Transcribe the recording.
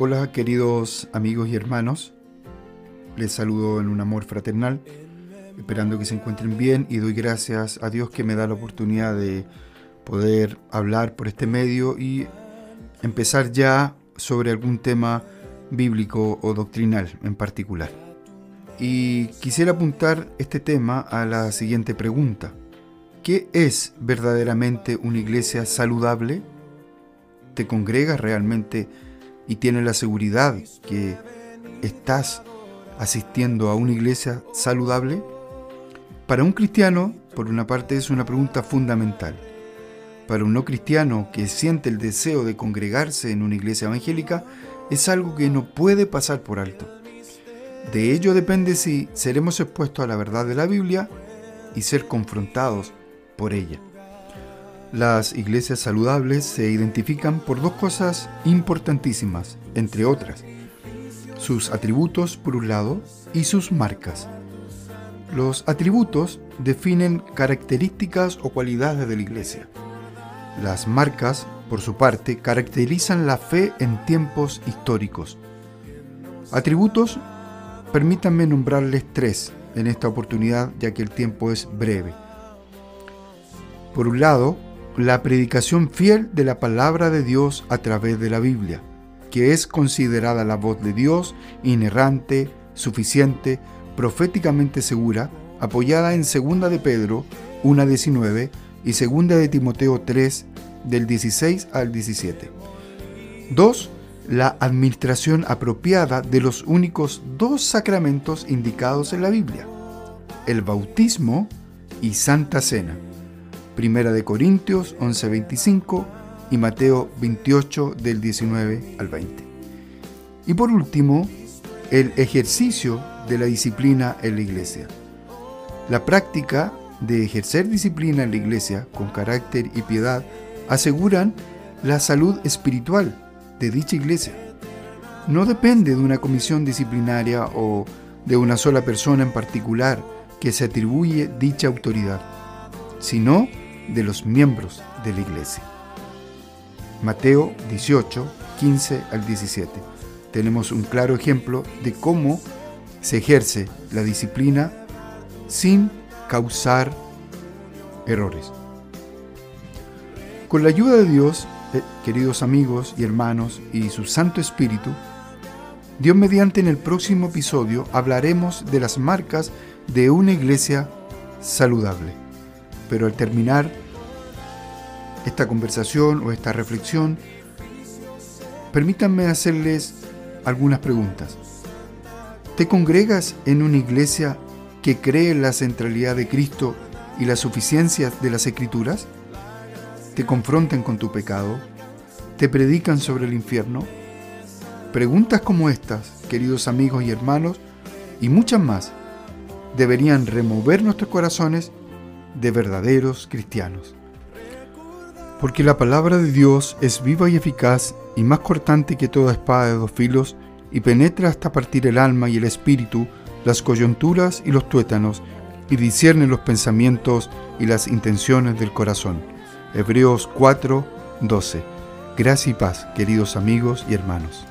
Hola queridos amigos y hermanos, les saludo en un amor fraternal, esperando que se encuentren bien y doy gracias a Dios que me da la oportunidad de poder hablar por este medio y empezar ya sobre algún tema bíblico o doctrinal en particular. Y quisiera apuntar este tema a la siguiente pregunta. ¿Qué es verdaderamente una iglesia saludable? ¿Te congregas realmente y tienes la seguridad que estás asistiendo a una iglesia saludable? Para un cristiano, por una parte, es una pregunta fundamental. Para un no cristiano que siente el deseo de congregarse en una iglesia evangélica, es algo que no puede pasar por alto. De ello depende si seremos expuestos a la verdad de la Biblia y ser confrontados por ella. Las iglesias saludables se identifican por dos cosas importantísimas, entre otras. Sus atributos, por un lado, y sus marcas. Los atributos definen características o cualidades de la iglesia. Las marcas, por su parte, caracterizan la fe en tiempos históricos. Atributos, permítanme nombrarles tres en esta oportunidad ya que el tiempo es breve. Por un lado, la predicación fiel de la palabra de Dios a través de la Biblia, que es considerada la voz de Dios inerrante, suficiente, proféticamente segura, apoyada en 2 de Pedro 1.19 y 2 de Timoteo 3 del 16 al 17. 2. La administración apropiada de los únicos dos sacramentos indicados en la Biblia, el bautismo y Santa Cena. Primera de Corintios 11:25 y Mateo 28 del 19 al 20. Y por último, el ejercicio de la disciplina en la iglesia. La práctica de ejercer disciplina en la iglesia con carácter y piedad aseguran la salud espiritual de dicha iglesia. No depende de una comisión disciplinaria o de una sola persona en particular que se atribuye dicha autoridad, sino de los miembros de la iglesia. Mateo 18, 15 al 17. Tenemos un claro ejemplo de cómo se ejerce la disciplina sin causar errores. Con la ayuda de Dios, eh, queridos amigos y hermanos, y su Santo Espíritu, Dios mediante en el próximo episodio hablaremos de las marcas de una iglesia saludable. Pero al terminar esta conversación o esta reflexión, permítanme hacerles algunas preguntas. ¿Te congregas en una iglesia que cree en la centralidad de Cristo y la suficiencia de las Escrituras? ¿Te confrontan con tu pecado? ¿Te predican sobre el infierno? Preguntas como estas, queridos amigos y hermanos, y muchas más, deberían remover nuestros corazones de verdaderos cristianos. Porque la palabra de Dios es viva y eficaz y más cortante que toda espada de dos filos y penetra hasta partir el alma y el espíritu, las coyunturas y los tuétanos, y discierne los pensamientos y las intenciones del corazón. Hebreos 4, 12. Gracia y paz, queridos amigos y hermanos.